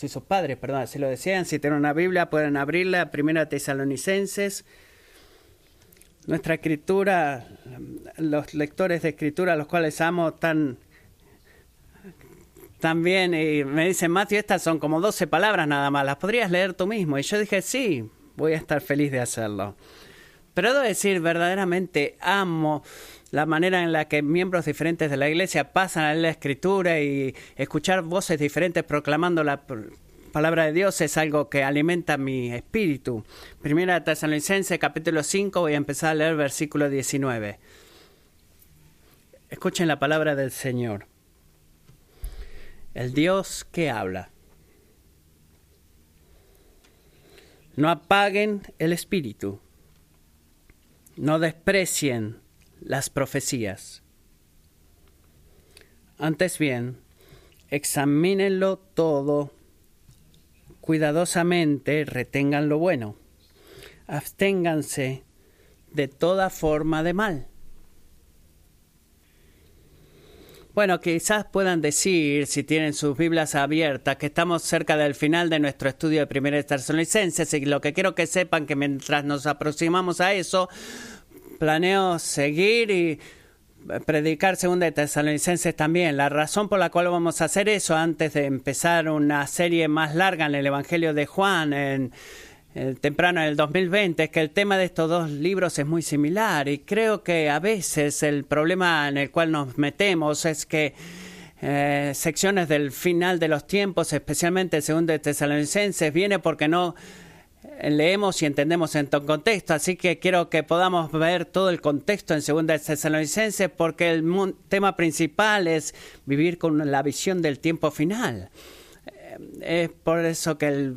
si sus padres, perdón, si lo desean, si tienen una Biblia, pueden abrirla, Primera Tesalonicenses. Nuestra escritura, los lectores de escritura, los cuales amo tan, tan bien, y me dicen, Matthew, estas son como 12 palabras nada más, ¿las podrías leer tú mismo? Y yo dije, sí, voy a estar feliz de hacerlo. Pero debo decir, verdaderamente amo la manera en la que miembros diferentes de la iglesia pasan a la escritura y escuchar voces diferentes proclamando la palabra de Dios es algo que alimenta mi espíritu. Primera Tesalonicense capítulo 5 voy a empezar a leer versículo 19. Escuchen la palabra del Señor. El Dios que habla. No apaguen el espíritu. No desprecien las profecías. Antes bien, examínenlo todo cuidadosamente, retengan lo bueno. Absténganse de toda forma de mal. Bueno, quizás puedan decir, si tienen sus Biblias abiertas, que estamos cerca del final de nuestro estudio de Primera Tesalonicenses y lo que quiero que sepan que mientras nos aproximamos a eso, planeo seguir y predicar segunda de Tesalonicenses también. La razón por la cual vamos a hacer eso antes de empezar una serie más larga en el Evangelio de Juan en, temprano en el 2020 es que el tema de estos dos libros es muy similar y creo que a veces el problema en el cual nos metemos es que eh, secciones del final de los tiempos, especialmente según de Tesalonicenses, viene porque no leemos y entendemos en todo contexto. Así que quiero que podamos ver todo el contexto en Segunda Tesalonicenses porque el tema principal es vivir con la visión del tiempo final. Eh, es por eso que el,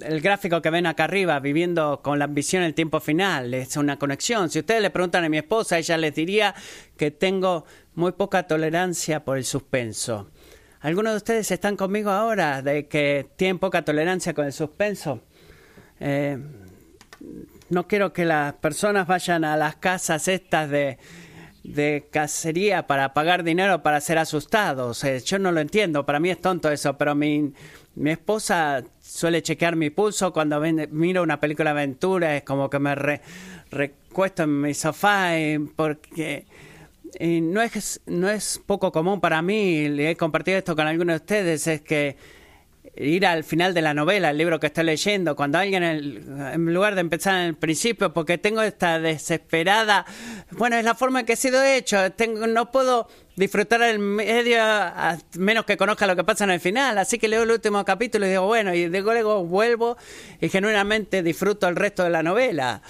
el, gráfico que ven acá arriba, viviendo con la visión del tiempo final, es una conexión. Si ustedes le preguntan a mi esposa, ella les diría que tengo muy poca tolerancia por el suspenso. ¿Algunos de ustedes están conmigo ahora de que tienen poca tolerancia con el suspenso? Eh, no quiero que las personas vayan a las casas estas de, de cacería para pagar dinero para ser asustados. Eh, yo no lo entiendo, para mí es tonto eso, pero mi, mi esposa suele chequear mi pulso cuando miro una película de aventura, es como que me recuesto en mi sofá y porque y no es no es poco común para mí, y he compartido esto con algunos de ustedes, es que ir al final de la novela, el libro que estoy leyendo, cuando alguien, en lugar de empezar en el principio, porque tengo esta desesperada, bueno, es la forma en que he sido hecho, tengo, no puedo disfrutar el medio a menos que conozca lo que pasa en el final, así que leo el último capítulo y digo, bueno, y luego vuelvo y genuinamente disfruto el resto de la novela.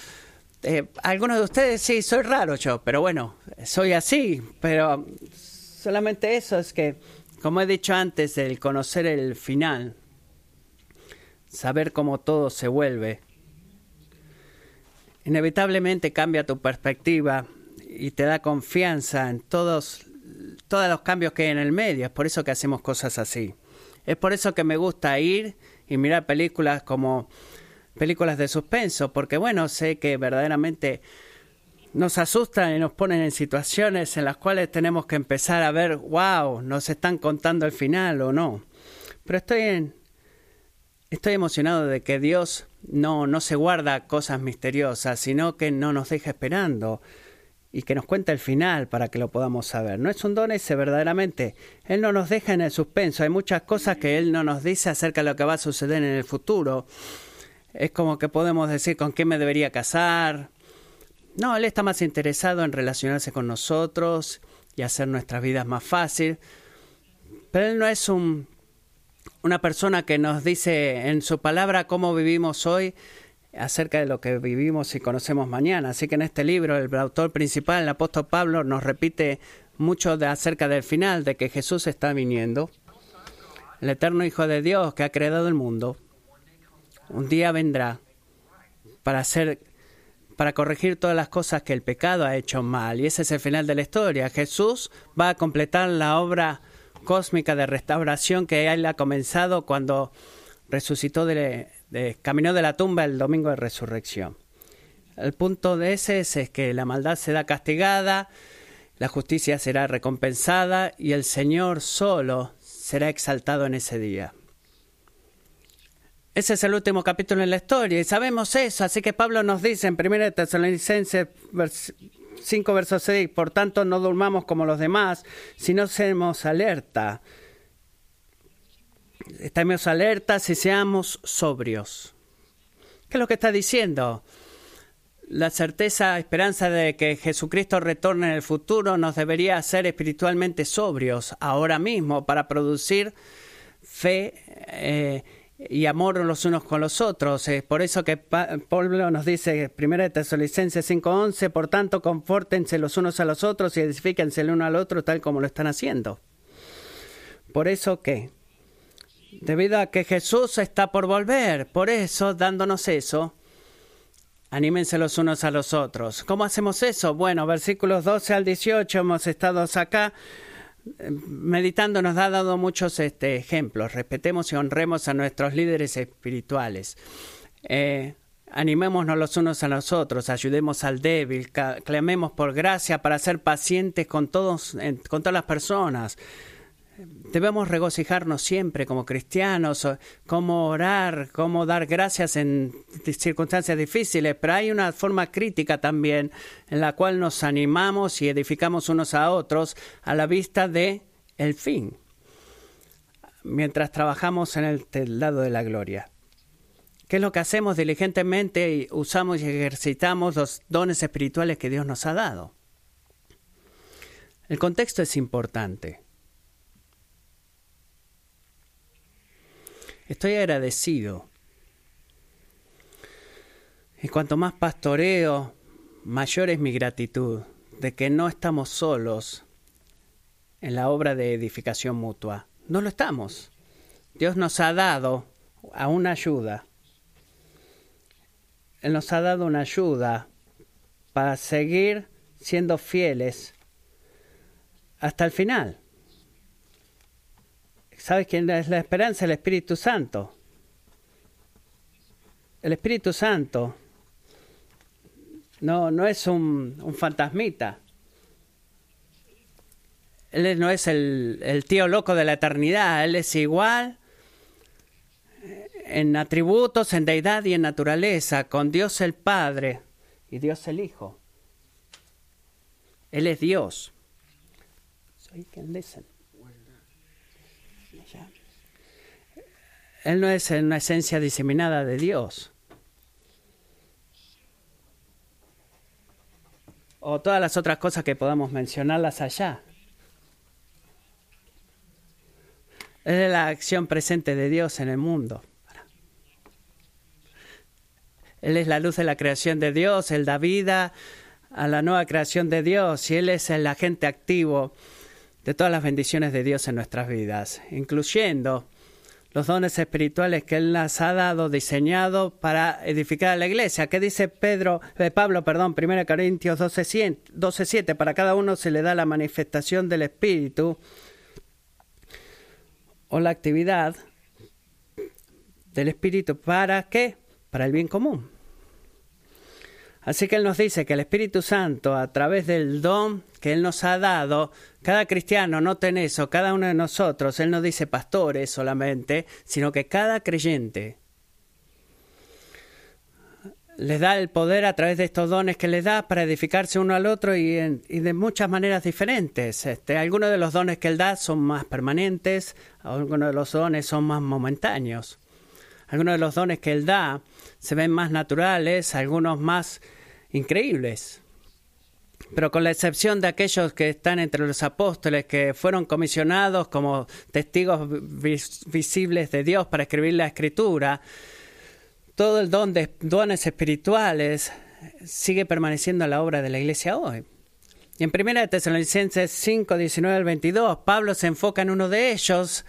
Eh, algunos de ustedes sí, soy raro yo, pero bueno, soy así, pero solamente eso es que como he dicho antes, el conocer el final, saber cómo todo se vuelve, inevitablemente cambia tu perspectiva y te da confianza en todos, todos los cambios que hay en el medio. Es por eso que hacemos cosas así. Es por eso que me gusta ir y mirar películas como películas de suspenso, porque bueno, sé que verdaderamente nos asustan y nos ponen en situaciones en las cuales tenemos que empezar a ver, wow, nos están contando el final o no. Pero estoy en, estoy emocionado de que Dios no, no se guarda cosas misteriosas, sino que no nos deja esperando y que nos cuenta el final para que lo podamos saber. No es un don ese verdaderamente. Él no nos deja en el suspenso. Hay muchas cosas que Él no nos dice acerca de lo que va a suceder en el futuro. Es como que podemos decir con quién me debería casar, no, Él está más interesado en relacionarse con nosotros y hacer nuestras vidas más fácil. Pero Él no es un, una persona que nos dice en su palabra cómo vivimos hoy acerca de lo que vivimos y conocemos mañana. Así que en este libro el autor principal, el apóstol Pablo, nos repite mucho de acerca del final, de que Jesús está viniendo. El eterno Hijo de Dios que ha creado el mundo, un día vendrá para hacer para corregir todas las cosas que el pecado ha hecho mal. Y ese es el final de la historia. Jesús va a completar la obra cósmica de restauración que él ha comenzado cuando resucitó de, caminó de la tumba el domingo de resurrección. El punto de ese es, es que la maldad será castigada, la justicia será recompensada y el Señor solo será exaltado en ese día. Ese es el último capítulo en la historia y sabemos eso, así que Pablo nos dice en 1 Tesalonicenses 5 versos 6, por tanto no durmamos como los demás, sino seamos alerta. Estemos alertas y seamos sobrios. ¿Qué es lo que está diciendo? La certeza, esperanza de que Jesucristo retorne en el futuro nos debería hacer espiritualmente sobrios ahora mismo para producir fe eh, y amor los unos con los otros. Es por eso que Pablo nos dice, 1 Tesalonicenses 5:11, por tanto, confórtense los unos a los otros y edifíquense el uno al otro tal como lo están haciendo. Por eso que, debido a que Jesús está por volver, por eso, dándonos eso, anímense los unos a los otros. ¿Cómo hacemos eso? Bueno, versículos 12 al 18 hemos estado acá meditando nos ha dado muchos este, ejemplos. Respetemos y honremos a nuestros líderes espirituales. Eh, animémonos los unos a los otros, ayudemos al débil, clamemos por gracia para ser pacientes con, todos, con todas las personas. Debemos regocijarnos siempre como cristianos, cómo orar, cómo dar gracias en circunstancias difíciles, pero hay una forma crítica también en la cual nos animamos y edificamos unos a otros a la vista de el fin, mientras trabajamos en el lado de la gloria. ¿Qué es lo que hacemos diligentemente y usamos y ejercitamos los dones espirituales que Dios nos ha dado? El contexto es importante. Estoy agradecido. Y cuanto más pastoreo, mayor es mi gratitud de que no estamos solos en la obra de edificación mutua. No lo estamos. Dios nos ha dado a una ayuda. Él nos ha dado una ayuda para seguir siendo fieles hasta el final. ¿Sabes quién es la esperanza? El Espíritu Santo. El Espíritu Santo no, no es un, fantasmita. Él no es el, tío loco de la eternidad. Él es igual en atributos, en deidad y en naturaleza, con Dios el Padre y Dios el Hijo. Él es Dios. Él no es una esencia diseminada de Dios. O todas las otras cosas que podamos mencionarlas allá. es la acción presente de Dios en el mundo. Él es la luz de la creación de Dios, Él da vida a la nueva creación de Dios y Él es el agente activo de todas las bendiciones de Dios en nuestras vidas, incluyendo los dones espirituales que Él nos ha dado, diseñado para edificar a la iglesia. ¿Qué dice Pedro, eh, Pablo, perdón, 1 Corintios 12, 12, 7? Para cada uno se le da la manifestación del Espíritu o la actividad del Espíritu. ¿Para qué? Para el bien común. Así que Él nos dice que el Espíritu Santo, a través del don que Él nos ha dado, cada cristiano, noten eso, cada uno de nosotros, Él no dice pastores solamente, sino que cada creyente les da el poder a través de estos dones que les da para edificarse uno al otro y, de muchas maneras diferentes. Este, algunos de los dones que Él da son más permanentes, algunos de los dones son más momentáneos. Algunos de los dones que Él da se ven más naturales, algunos más increíbles. Pero con la excepción de aquellos que están entre los apóstoles, que fueron comisionados como testigos visibles de Dios para escribir la escritura, todo el don de dones espirituales sigue permaneciendo en la obra de la iglesia hoy. Y en 1 Tesalonicenses 5, 19 al 22, Pablo se enfoca en uno de ellos,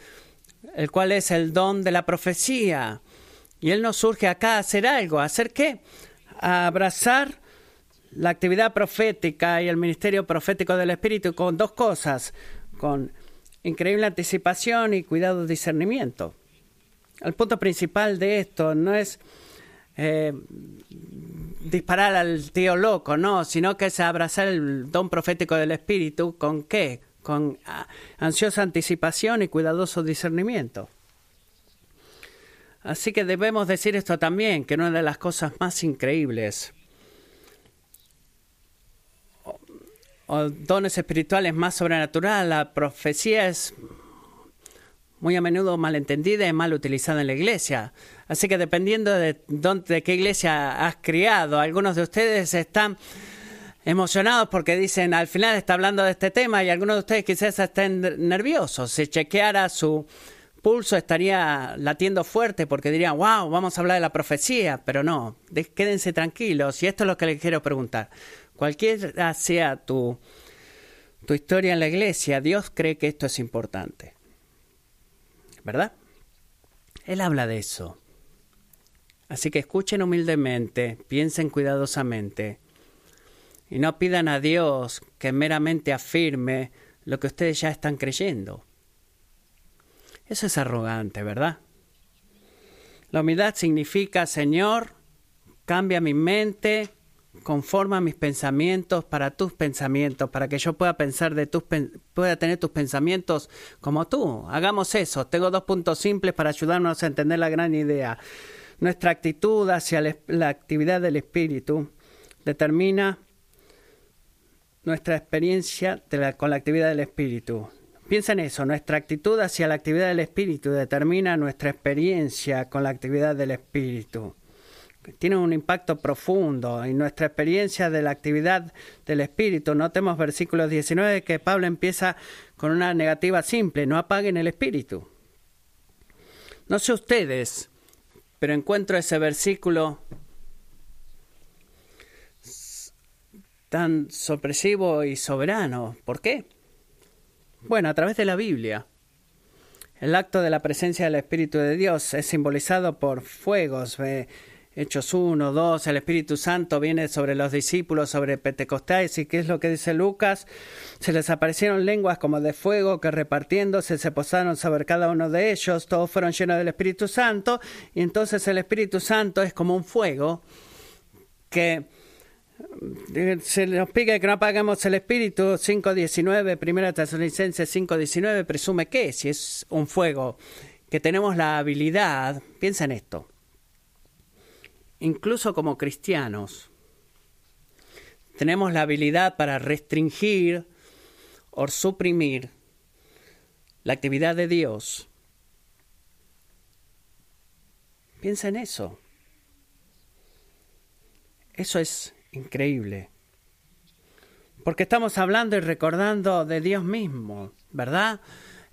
el cual es el don de la profecía. Y él nos surge acá a hacer algo. ¿A hacer qué? A abrazar la actividad profética y el ministerio profético del Espíritu con dos cosas, con increíble anticipación y cuidado discernimiento. El punto principal de esto no es eh, disparar al tío loco, no, sino que es abrazar el don profético del Espíritu con qué? Con ah, ansiosa anticipación y cuidadoso discernimiento. Así que debemos decir esto también, que una de las cosas más increíbles o, dones espirituales más sobrenaturales, la profecía es muy a menudo malentendida y mal utilizada en la iglesia. Así que dependiendo de, dónde, de qué iglesia has criado, algunos de ustedes están emocionados porque dicen al final está hablando de este tema y algunos de ustedes quizás estén nerviosos. Si chequeara su pulso estaría latiendo fuerte porque dirían, wow, vamos a hablar de la profecía, pero no, quédense tranquilos y esto es lo que les quiero preguntar. Cualquiera sea tu, tu historia en la iglesia, Dios cree que esto es importante. ¿verdad? Él habla de eso. Así que escuchen humildemente, piensen cuidadosamente y no pidan a Dios que meramente afirme lo que ustedes ya están creyendo. Eso es arrogante, ¿verdad? La humildad significa, Señor, cambia mi mente, conforma mis pensamientos para tus pensamientos, para que yo pueda pensar de tus pueda tener tus pensamientos como tú. Hagamos eso. Tengo dos puntos simples para ayudarnos a entender la gran idea. Nuestra actitud hacia la actividad del espíritu determina nuestra experiencia con la actividad del espíritu. Piensa en eso, nuestra actitud hacia la actividad del espíritu determina nuestra experiencia con la actividad del espíritu tiene un impacto profundo en nuestra experiencia de la actividad del espíritu. Notemos versículo 19 que Pablo empieza con una negativa simple, no apaguen el espíritu. No sé ustedes, pero encuentro ese versículo tan sorpresivo y soberano. ¿Por qué? Bueno, a través de la Biblia. El acto de la presencia del Espíritu de Dios es simbolizado por fuegos, Hechos 1, 2, el Espíritu Santo viene sobre los discípulos, sobre Pentecostés, y qué es lo que dice Lucas, se les aparecieron lenguas como de fuego que repartiéndose se posaron sobre cada uno de ellos, todos fueron llenos del Espíritu Santo, y entonces el Espíritu Santo es como un fuego que se nos pide que no apagamos el espíritu 5.19, primera Tesalonicenses 5.19, presume que si es un fuego, que tenemos la habilidad, piensa en esto, incluso como cristianos, tenemos la habilidad para restringir o suprimir la actividad de Dios. Piensa en eso. Eso es increíble. Porque estamos hablando y recordando de Dios mismo, ¿verdad?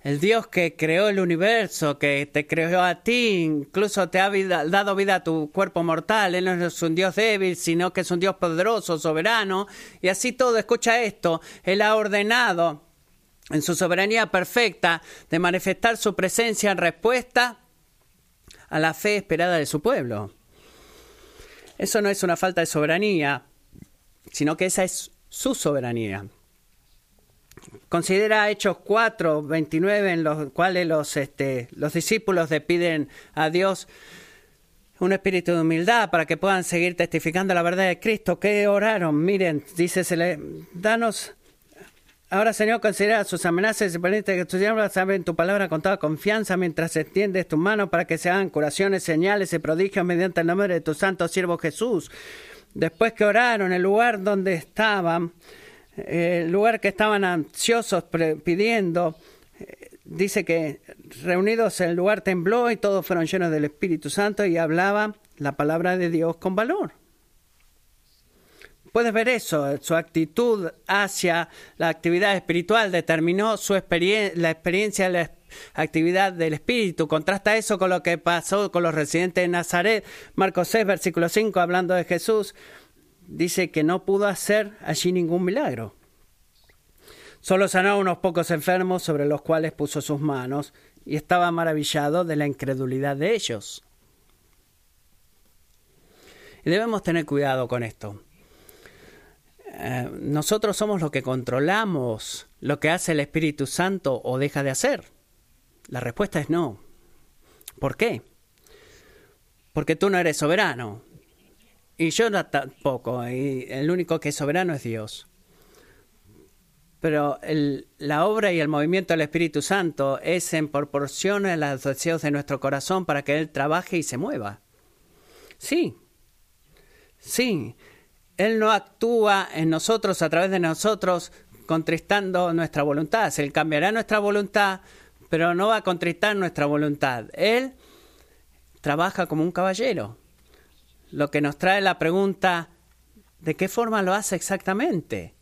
el Dios que creó el universo, que te creó a ti, incluso te ha dado vida a tu cuerpo mortal. Él no es un Dios débil, sino que es un Dios poderoso, soberano. Y así todo, escucha esto, Él ha ordenado en su soberanía perfecta de manifestar su presencia en respuesta a la fe esperada de su pueblo. Eso no es una falta de soberanía, sino que esa es su soberanía. Considera Hechos 4, 29, en los cuales los, este, los discípulos le piden a Dios un espíritu de humildad para que puedan seguir testificando la verdad de Cristo. ¿Qué oraron? Miren, dice, se le, danos... Ahora, Señor, considera sus amenazas y permite que tus siervos saben tu palabra con toda confianza mientras extiendes tu mano para que se hagan curaciones, señales y prodigios mediante el nombre de tu santo siervo Jesús. Después que oraron, el lugar donde estaban, el lugar que estaban ansiosos pidiendo, eh, dice que reunidos el lugar tembló y todos fueron llenos del Espíritu Santo y hablaban la palabra de Dios con valor. Puedes ver eso, su actitud hacia la actividad espiritual determinó su la experiencia de la actividad del espíritu. Contrasta eso con lo que pasó con los residentes de Nazaret. Marcos 6, versículo 5, hablando de Jesús dice que no pudo hacer allí ningún milagro. Solo sanó a unos pocos enfermos sobre los cuales puso sus manos y estaba maravillado de la incredulidad de ellos. Y debemos tener cuidado con esto. Eh, nosotros somos los que controlamos lo que hace el Espíritu Santo o deja de hacer. La respuesta es no. ¿Por qué? Porque tú no eres soberano. Y yo tampoco, y el único que es soberano es Dios. pero la obra y el movimiento del Espíritu Santo es en proporción a los deseos de nuestro corazón para que Él trabaje y se mueva. Sí, sí, Él no actúa en nosotros, a través de nosotros, contristando nuestra voluntad. Él cambiará nuestra voluntad, pero no va a contristar nuestra voluntad. Él trabaja como un caballero. Lo que nos trae la pregunta, ¿de qué forma lo hace exactamente?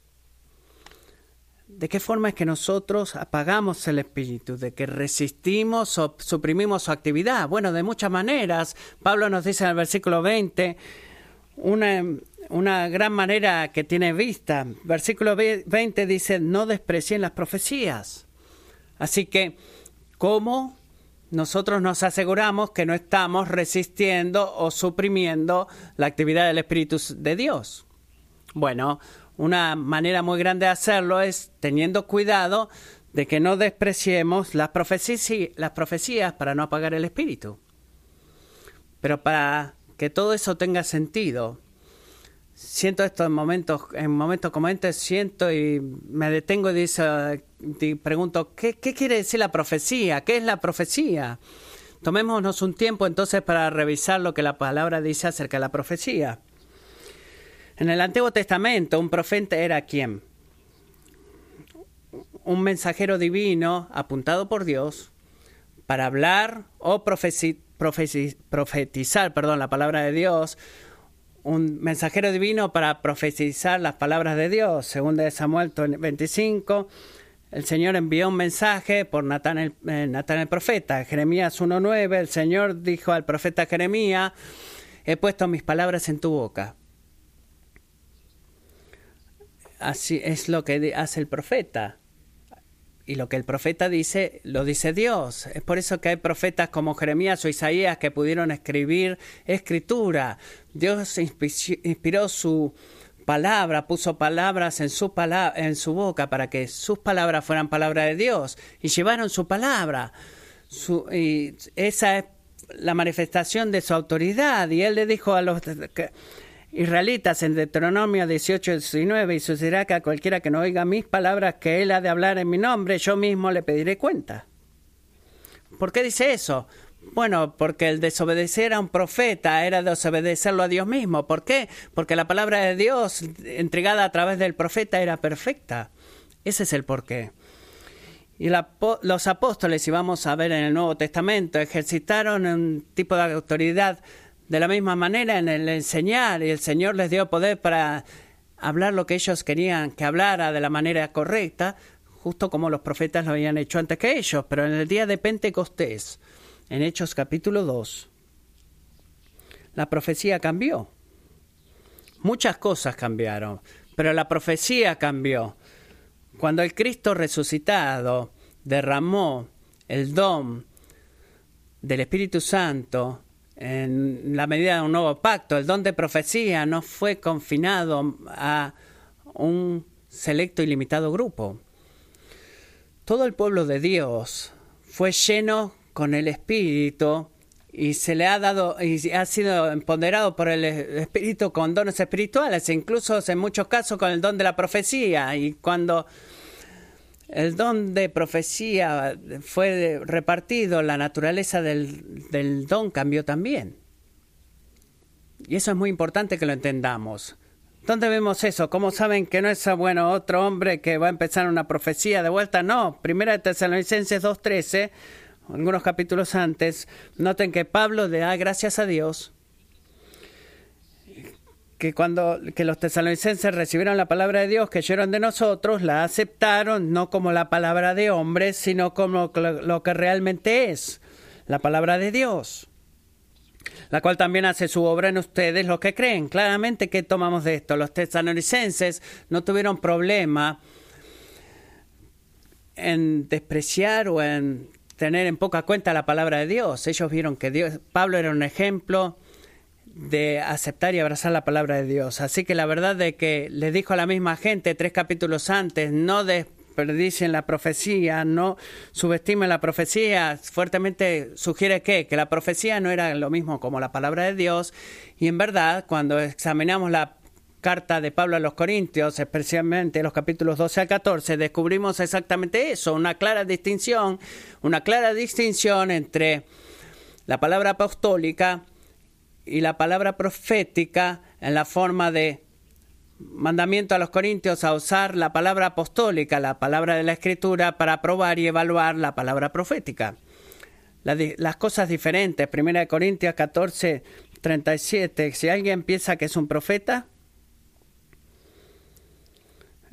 ¿De qué forma es que nosotros apagamos el espíritu? ¿De que resistimos o suprimimos su actividad? Bueno, de muchas maneras. Pablo nos dice en el versículo 20 una, una gran manera que tiene vista. Versículo 20 dice, no desprecien las profecías. Así que, ¿cómo nosotros nos aseguramos que no estamos resistiendo o suprimiendo la actividad del Espíritu de Dios? Bueno, una manera muy grande de hacerlo es teniendo cuidado de que no despreciemos las, las profecías para no apagar el espíritu. Pero para que todo eso tenga sentido, siento esto en momentos, en momentos como este, siento y me detengo y, dice, pregunto, ¿qué, ¿qué quiere decir la profecía? ¿Qué es la profecía? Tomémonos un tiempo entonces para revisar lo que la palabra dice acerca de la profecía. En el Antiguo Testamento, un profeta era quién? Un mensajero divino apuntado por Dios para hablar o profetizar, perdón, la palabra de Dios, un mensajero divino para profetizar las palabras de Dios. Según de Samuel 25, el Señor envió un mensaje por Natán el, eh, Natán el profeta. Jeremías 1.9, el Señor dijo al profeta Jeremías, he puesto mis palabras en tu boca. Así es lo que hace el profeta. Y lo que el profeta dice, lo dice Dios. Es por eso que hay profetas como Jeremías o Isaías que pudieron escribir escritura. Dios inspiró su palabra, puso palabras en su, en su boca para que sus palabras fueran palabra de Dios. Y llevaron su palabra. y esa es la manifestación de su autoridad. Y él le dijo a los israelitas en Deuteronomio 18, 19, y sucederá que a cualquiera que no oiga mis palabras que él ha de hablar en mi nombre, yo mismo le pediré cuenta. ¿Por qué dice eso? Bueno, porque el desobedecer a un profeta era desobedecerlo a Dios mismo. ¿Por qué? Porque la palabra de Dios entregada a través del profeta era perfecta. Ese es el porqué. Y los apóstoles, y vamos a ver en el Nuevo Testamento, ejercitaron un tipo de autoridad de la misma manera en el enseñar y el Señor les dio poder para hablar lo que ellos querían que hablara de la manera correcta, justo como los profetas lo habían hecho antes que ellos. Pero en el día de Pentecostés, en Hechos capítulo 2, la profecía cambió. Muchas cosas cambiaron, pero la profecía cambió. Cuando el Cristo resucitado derramó el don del Espíritu Santo en la medida de un nuevo pacto. El don de profecía no fue confinado a un selecto y limitado grupo. Todo el pueblo de Dios fue lleno con el Espíritu y se le ha dado y ha sido empoderado por el Espíritu con dones espirituales, incluso en muchos casos con el don de la profecía. Y cuando el don de profecía fue repartido, la naturaleza del, don cambió también. Y eso es muy importante que lo entendamos. ¿Dónde vemos eso? ¿Cómo saben que no es bueno otro hombre que va a empezar una profecía de vuelta? No, Primera de Tesalonicenses 2.13, algunos capítulos antes, noten que Pablo le da gracias a Dios que cuando que los tesalonicenses recibieron la palabra de Dios que oyeron de nosotros, la aceptaron no como la palabra de hombres, sino como lo que realmente es, la palabra de Dios, la cual también hace su obra en ustedes los que creen. Claramente, ¿qué tomamos de esto? Los tesalonicenses no tuvieron problema en despreciar o en tener en poca cuenta la palabra de Dios. Ellos vieron que Dios, Pablo era un ejemplo, de aceptar y abrazar la palabra de Dios. Así que la verdad de que le dijo a la misma gente tres capítulos antes, no desperdicien la profecía, no subestimen la profecía, fuertemente sugiere que, que la profecía no era lo mismo como la palabra de Dios y en verdad cuando examinamos la carta de Pablo a los Corintios, especialmente los capítulos 12 al 14, descubrimos exactamente eso, una clara distinción, una clara distinción entre la palabra apostólica y la palabra profética en la forma de mandamiento a los corintios a usar la palabra apostólica, la palabra de la escritura, para probar y evaluar la palabra profética. Las, cosas diferentes, 1 Corintios 14, 37, si alguien piensa que es un profeta,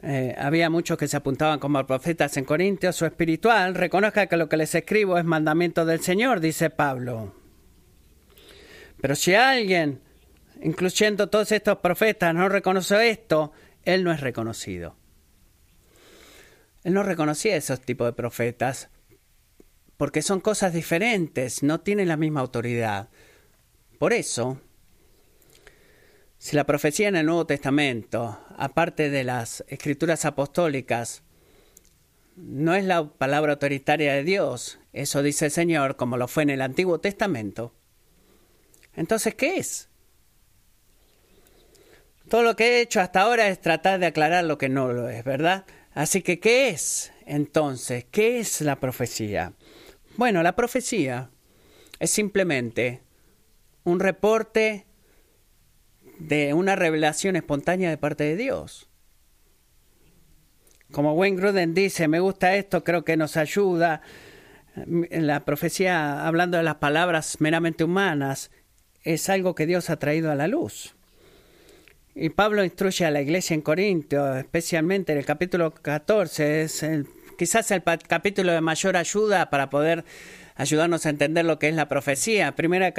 eh, había muchos que se apuntaban como profetas en Corintios o espiritual, reconozca que lo que les escribo es mandamiento del Señor, dice Pablo. Pero si alguien, incluyendo todos estos profetas, no reconoce esto, él no es reconocido. Él no reconocía esos tipos de profetas porque son cosas diferentes, no tienen la misma autoridad. Por eso, si la profecía en el Nuevo Testamento, aparte de las escrituras apostólicas, no es la palabra autoritaria de Dios, eso dice el Señor, como lo fue en el Antiguo Testamento, entonces, ¿qué es? Todo lo que he hecho hasta ahora es tratar de aclarar lo que no lo es, ¿verdad? Así que, ¿qué es entonces? ¿Qué es la profecía? Bueno, la profecía es simplemente un reporte de una revelación espontánea de parte de Dios. Como Wayne Gruden dice, me gusta esto, creo que nos ayuda. La profecía, hablando de las palabras meramente humanas, es algo que Dios ha traído a la luz. Y Pablo instruye a la iglesia en Corintio, especialmente en el capítulo 14, es quizás el capítulo de mayor ayuda para poder ayudarnos a entender lo que es la profecía. Primera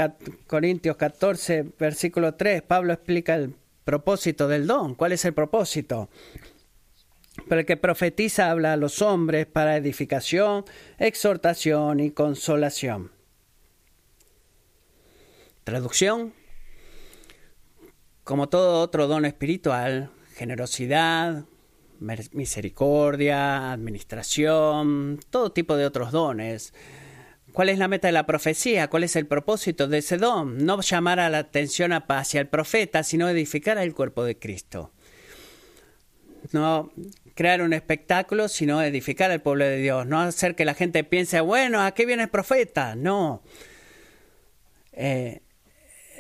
Corintios 14, versículo 3, Pablo explica el propósito del don. ¿Cuál es el propósito? Pero el que profetiza habla a los hombres para edificación, exhortación y consolación. Traducción. Como todo otro don espiritual, generosidad, misericordia, administración, todo tipo de otros dones. ¿Cuál es la meta de la profecía? ¿Cuál es el propósito de ese don? No llamar a la atención hacia el profeta, sino edificar al cuerpo de Cristo. No crear un espectáculo, sino edificar al pueblo de Dios. No hacer que la gente piense, bueno, ¿a qué viene el profeta? No. Eh,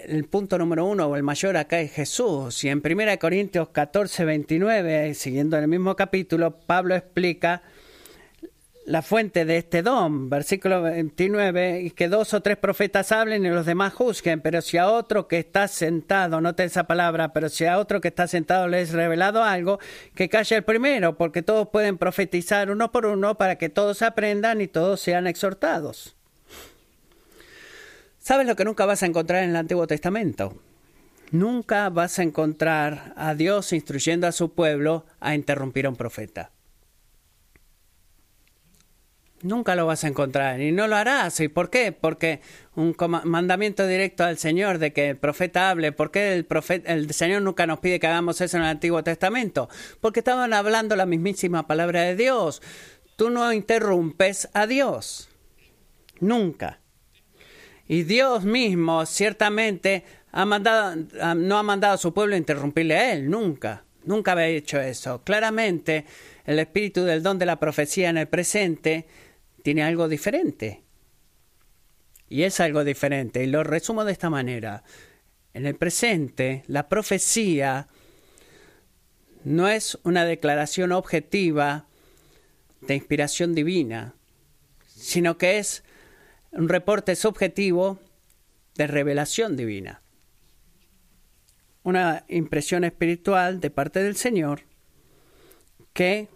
el punto número uno o el mayor acá es Jesús. Y en 1 Corintios 14, 29, siguiendo en el mismo capítulo, Pablo explica la fuente de este don, versículo 29, y que dos o tres profetas hablen y los demás juzguen, pero si a otro que está sentado, note esa palabra, pero si a otro que está sentado le es revelado algo, que calle el primero, porque todos pueden profetizar uno por uno para que todos aprendan y todos sean exhortados. ¿Sabes lo que nunca vas a encontrar en el Antiguo Testamento? Nunca vas a encontrar a Dios instruyendo a su pueblo a interrumpir a un profeta. Nunca lo vas a encontrar y no lo harás. ¿Y por qué? Porque un mandamiento directo al Señor de que el profeta hable. ¿Por qué el, el Señor nunca nos pide que hagamos eso en el Antiguo Testamento? Porque estaban hablando la mismísima palabra de Dios. Tú no interrumpes a Dios. Nunca. Y Dios mismo ciertamente ha mandado, no ha mandado a su pueblo a interrumpirle a él, nunca, nunca había hecho eso. Claramente el espíritu del don de la profecía en el presente tiene algo diferente. Y es algo diferente. Y lo resumo de esta manera. En el presente, la profecía no es una declaración objetiva de inspiración divina, sino que es un reporte subjetivo de revelación divina. Una impresión espiritual de parte del Señor que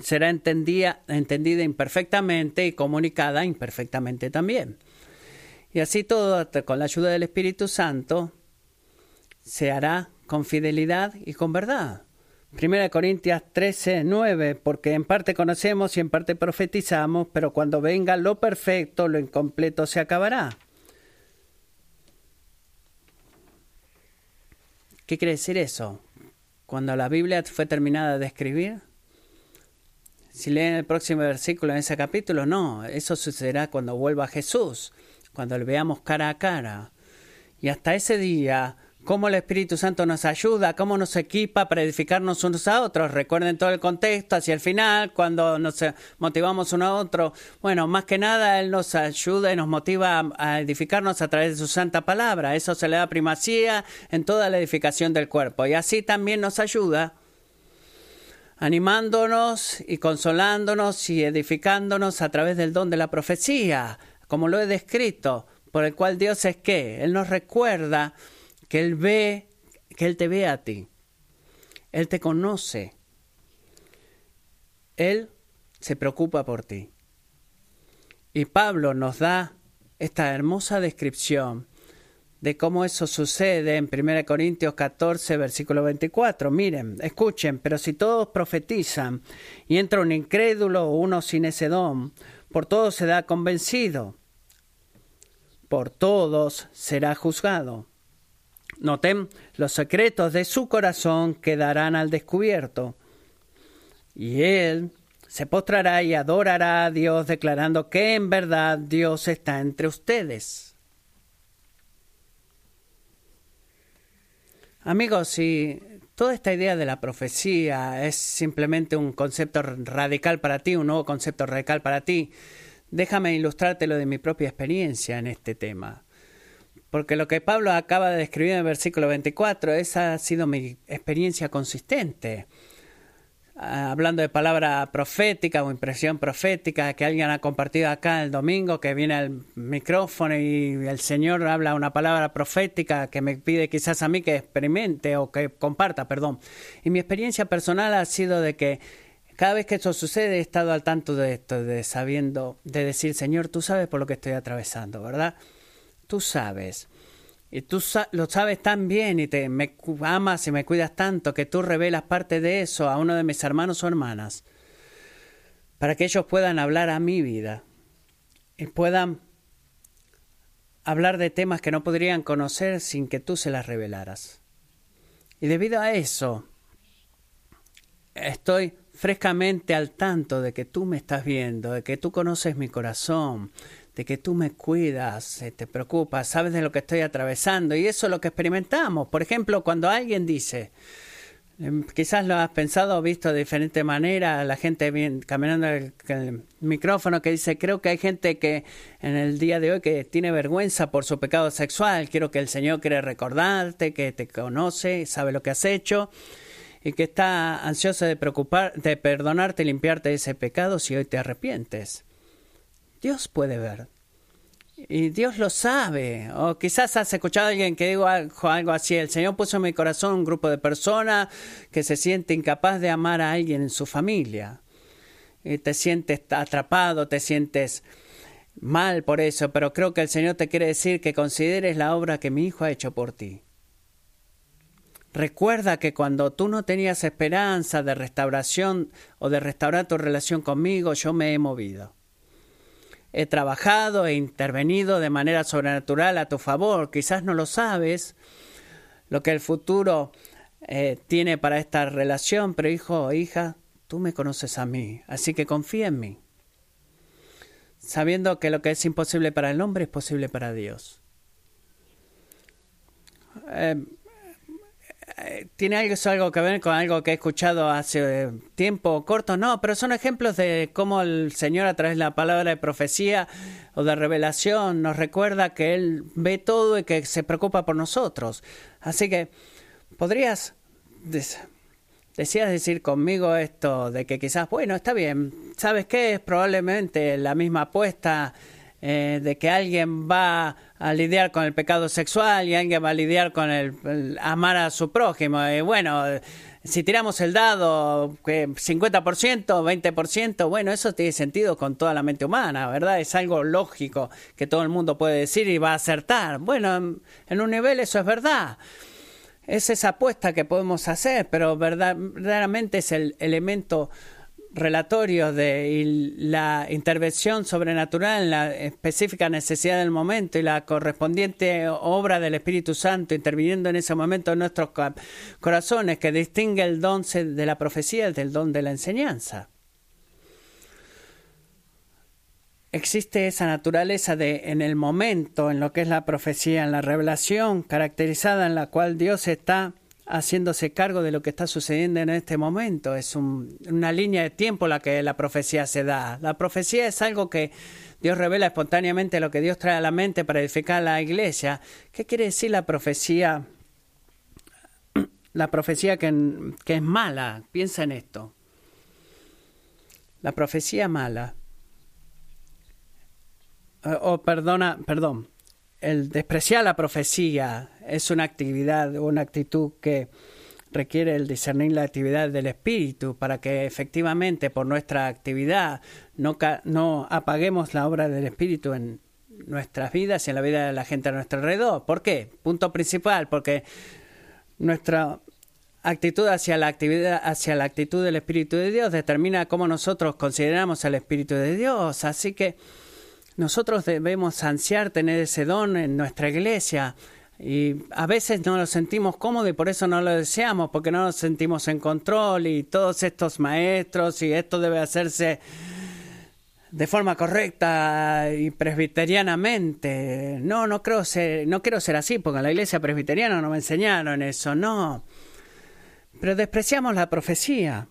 será entendida, entendida imperfectamente y comunicada imperfectamente también. Y así todo, con la ayuda del Espíritu Santo, se hará con fidelidad y con verdad. Primera Corintias 13, 9, porque en parte conocemos y en parte profetizamos, pero cuando venga lo perfecto, lo incompleto se acabará. ¿Qué quiere decir eso? Cuando la Biblia fue terminada de escribir, si leen el próximo versículo en ese capítulo, no, eso sucederá cuando vuelva Jesús, cuando le veamos cara a cara. Y hasta ese día cómo el Espíritu Santo nos ayuda, cómo nos equipa para edificarnos unos a otros. Recuerden todo el contexto hacia el final, cuando nos motivamos uno a otro. Bueno, más que nada, Él nos ayuda y nos motiva a edificarnos a través de su santa palabra. Eso se le da primacía en toda la edificación del cuerpo. Y así también nos ayuda animándonos y consolándonos y edificándonos a través del don de la profecía, como lo he descrito, por el cual Dios es que Él nos recuerda que Él ve, que Él te ve a ti. Él te conoce. Él se preocupa por ti. Y Pablo nos da esta hermosa descripción de cómo eso sucede en 1 Corintios 14, versículo 24. Miren, escuchen, pero si todos profetizan y entra un incrédulo o uno sin ese don, por todos se da convencido, por todos será juzgado. Noten, los secretos de su corazón quedarán al descubierto. Y él se postrará y adorará a Dios declarando que en verdad Dios está entre ustedes. Amigos, si toda esta idea de la profecía es simplemente un concepto radical para ti, un nuevo concepto radical para ti, déjame ilustrártelo de mi propia experiencia en este tema. Porque lo que Pablo acaba de describir en el versículo 24, esa ha sido mi experiencia consistente. Ah, hablando de palabra profética o impresión profética que alguien ha compartido acá el domingo, que viene al micrófono y el Señor habla una palabra profética que me pide quizás a mí que experimente o que comparta, perdón. Y mi experiencia personal ha sido de que cada vez que eso sucede he estado al tanto de esto, de sabiendo, de decir, Señor, tú sabes por lo que estoy atravesando, ¿verdad? Tú sabes. Y tú lo sabes tan bien y te me amas y me cuidas tanto que tú revelas parte de eso a uno de mis hermanos o hermanas para que ellos puedan hablar a mi vida y puedan hablar de temas que no podrían conocer sin que tú se las revelaras. Y debido a eso, estoy frescamente al tanto de que tú me estás viendo, de que tú conoces mi corazón, de que tú me cuidas, te preocupas, sabes de lo que estoy atravesando y eso es lo que experimentamos. Por ejemplo, cuando alguien dice, em, quizás lo has pensado o visto de diferente manera, la gente caminando el, el, micrófono que dice, creo que hay gente que en el día de hoy que tiene vergüenza por su pecado sexual, quiero que el Señor quiere recordarte, que te conoce, sabe lo que has hecho y que está ansioso de preocupar, de perdonarte y limpiarte de ese pecado si hoy te arrepientes. Dios puede ver. Y Dios lo sabe. O quizás has escuchado a alguien que diga algo así. El Señor puso en mi corazón un grupo de personas que se siente incapaz de amar a alguien en su familia. Y te sientes atrapado, te sientes mal por eso, pero creo que el Señor te quiere decir que consideres la obra que mi hijo ha hecho por ti. Recuerda que cuando tú no tenías esperanza de restauración o de restaurar tu relación conmigo, yo me he movido he trabajado, e intervenido de manera sobrenatural a tu favor. Quizás no lo sabes lo que el futuro eh, tiene para esta relación, pero hijo o hija, tú me conoces a mí, así que confía en mí, sabiendo que lo que es imposible para el hombre es posible para Dios. Eh, ¿Tiene algo, algo que ver con algo que he escuchado hace tiempo corto? No, pero son ejemplos de cómo el Señor a través de la palabra de profecía o de revelación nos recuerda que Él ve todo y que se preocupa por nosotros. Así que, ¿podrías, decías decir conmigo esto de que quizás, bueno, está bien, ¿sabes qué? Es probablemente la misma apuesta eh, de que alguien va a lidiar con el pecado sexual y alguien va a lidiar con el, amar a su prójimo. Y bueno, si tiramos el dado, 50%, 20%, bueno, eso tiene sentido con toda la mente humana, ¿verdad? Es algo lógico que todo el mundo puede decir y va a acertar. Bueno, en un nivel eso es verdad. Es esa apuesta que podemos hacer, pero verdaderamente es el elemento relatorios de la intervención sobrenatural en la específica necesidad del momento y la correspondiente obra del Espíritu Santo interviniendo en ese momento en nuestros corazones que distingue el don de la profecía del don de la enseñanza. existe esa naturaleza de en el momento, en lo que es la profecía, en la revelación caracterizada en la cual Dios está haciéndose cargo de lo que está sucediendo en este momento. Es una línea de tiempo la que la profecía se da. La profecía es algo que Dios revela espontáneamente lo que Dios trae a la mente para edificar la iglesia. ¿Qué quiere decir la profecía? La profecía que, que es mala. Piensa en esto. La profecía mala. O oh, perdona, perdón el despreciar la profecía es una actividad, una actitud que requiere el discernir la actividad del Espíritu para que efectivamente por nuestra actividad no, no apaguemos la obra del Espíritu en nuestras vidas y en la vida de la gente a nuestro alrededor. ¿Por qué? Punto principal, porque nuestra actitud hacia la actividad, hacia la actitud del Espíritu de Dios determina cómo nosotros consideramos al Espíritu de Dios. Así que nosotros debemos ansiar tener ese don en nuestra iglesia y a veces no lo sentimos cómodo y por eso no lo deseamos, porque no nos sentimos en control y todos estos maestros y esto debe hacerse de forma correcta y presbiterianamente. No, no creo ser, no quiero ser así, porque en la iglesia presbiteriana no me enseñaron eso, no. Pero despreciamos la profecía.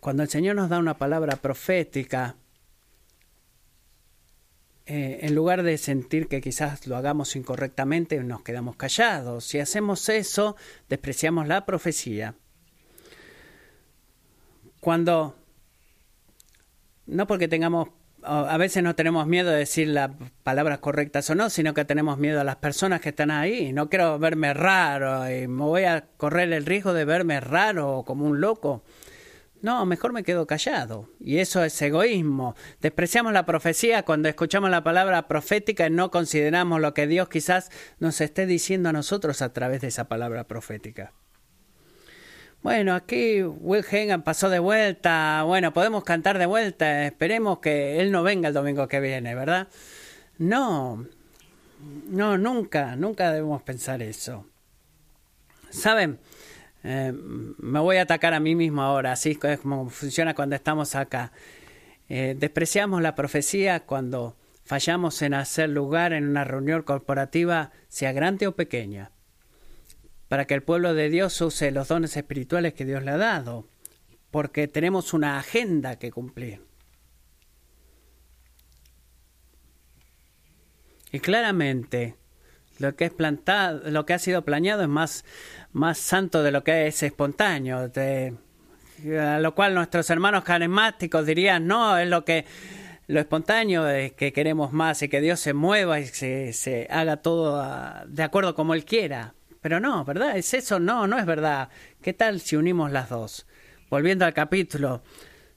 Cuando el Señor nos da una palabra profética, eh, en lugar de sentir que quizás lo hagamos incorrectamente, nos quedamos callados. Si hacemos eso, despreciamos la profecía. Cuando, no porque tengamos, a veces no tenemos miedo de decir las palabras correctas o no, sino que tenemos miedo a las personas que están ahí. No quiero verme raro y me voy a correr el riesgo de verme raro o como un loco. No, mejor me quedo callado. Y eso es egoísmo. Despreciamos la profecía cuando escuchamos la palabra profética y no consideramos lo que Dios quizás nos esté diciendo a nosotros a través de esa palabra profética. Bueno, aquí Will Hagan pasó de vuelta. Bueno, podemos cantar de vuelta. Esperemos que él no venga el domingo que viene, ¿verdad? No, no, nunca, nunca debemos pensar eso. ¿Saben? Eh, me voy a atacar a mí mismo ahora, así es como funciona cuando estamos acá. Eh, despreciamos la profecía cuando fallamos en hacer lugar en una reunión corporativa, sea grande o pequeña, para que el pueblo de Dios use los dones espirituales que Dios le ha dado, porque tenemos una agenda que cumplir. Y claramente, lo que es plantado, lo que ha sido planeado es más más santo de lo que es espontáneo, de, a lo cual nuestros hermanos carismáticos dirían, no, es lo que lo espontáneo es que queremos más y que Dios se mueva y se, se haga todo de acuerdo como Él quiera. Pero no, ¿verdad? ¿Es eso? No, no es verdad. ¿Qué tal si unimos las dos? Volviendo al capítulo,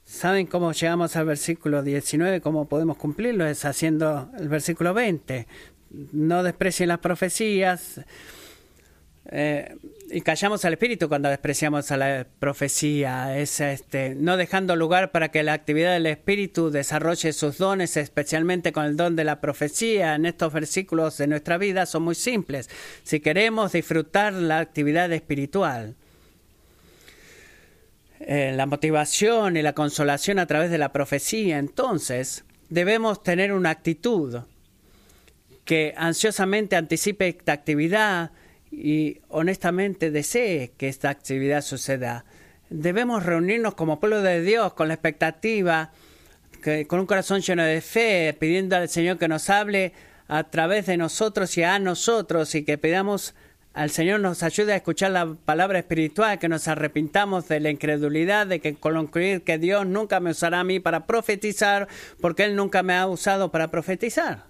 ¿saben cómo llegamos al versículo 19? ¿Cómo podemos cumplirlo? Es haciendo el versículo 20. No desprecien las profecías. Eh, y callamos al espíritu cuando despreciamos a la profecía, es este, no dejando lugar para que la actividad del espíritu desarrolle sus dones, especialmente con el don de la profecía. En estos versículos de nuestra vida son muy simples. Si queremos disfrutar la actividad espiritual, eh, la motivación y la consolación a través de la profecía, entonces debemos tener una actitud que ansiosamente anticipe esta actividad y honestamente desee que esta actividad suceda. Debemos reunirnos como pueblo de Dios con la expectativa, que, con un corazón lleno de fe, pidiendo al Señor que nos hable a través de nosotros y a nosotros y que pidamos al Señor nos ayude a escuchar la palabra espiritual, que nos arrepintamos de la incredulidad, de que concluir que Dios nunca me usará a mí para profetizar, porque Él nunca me ha usado para profetizar.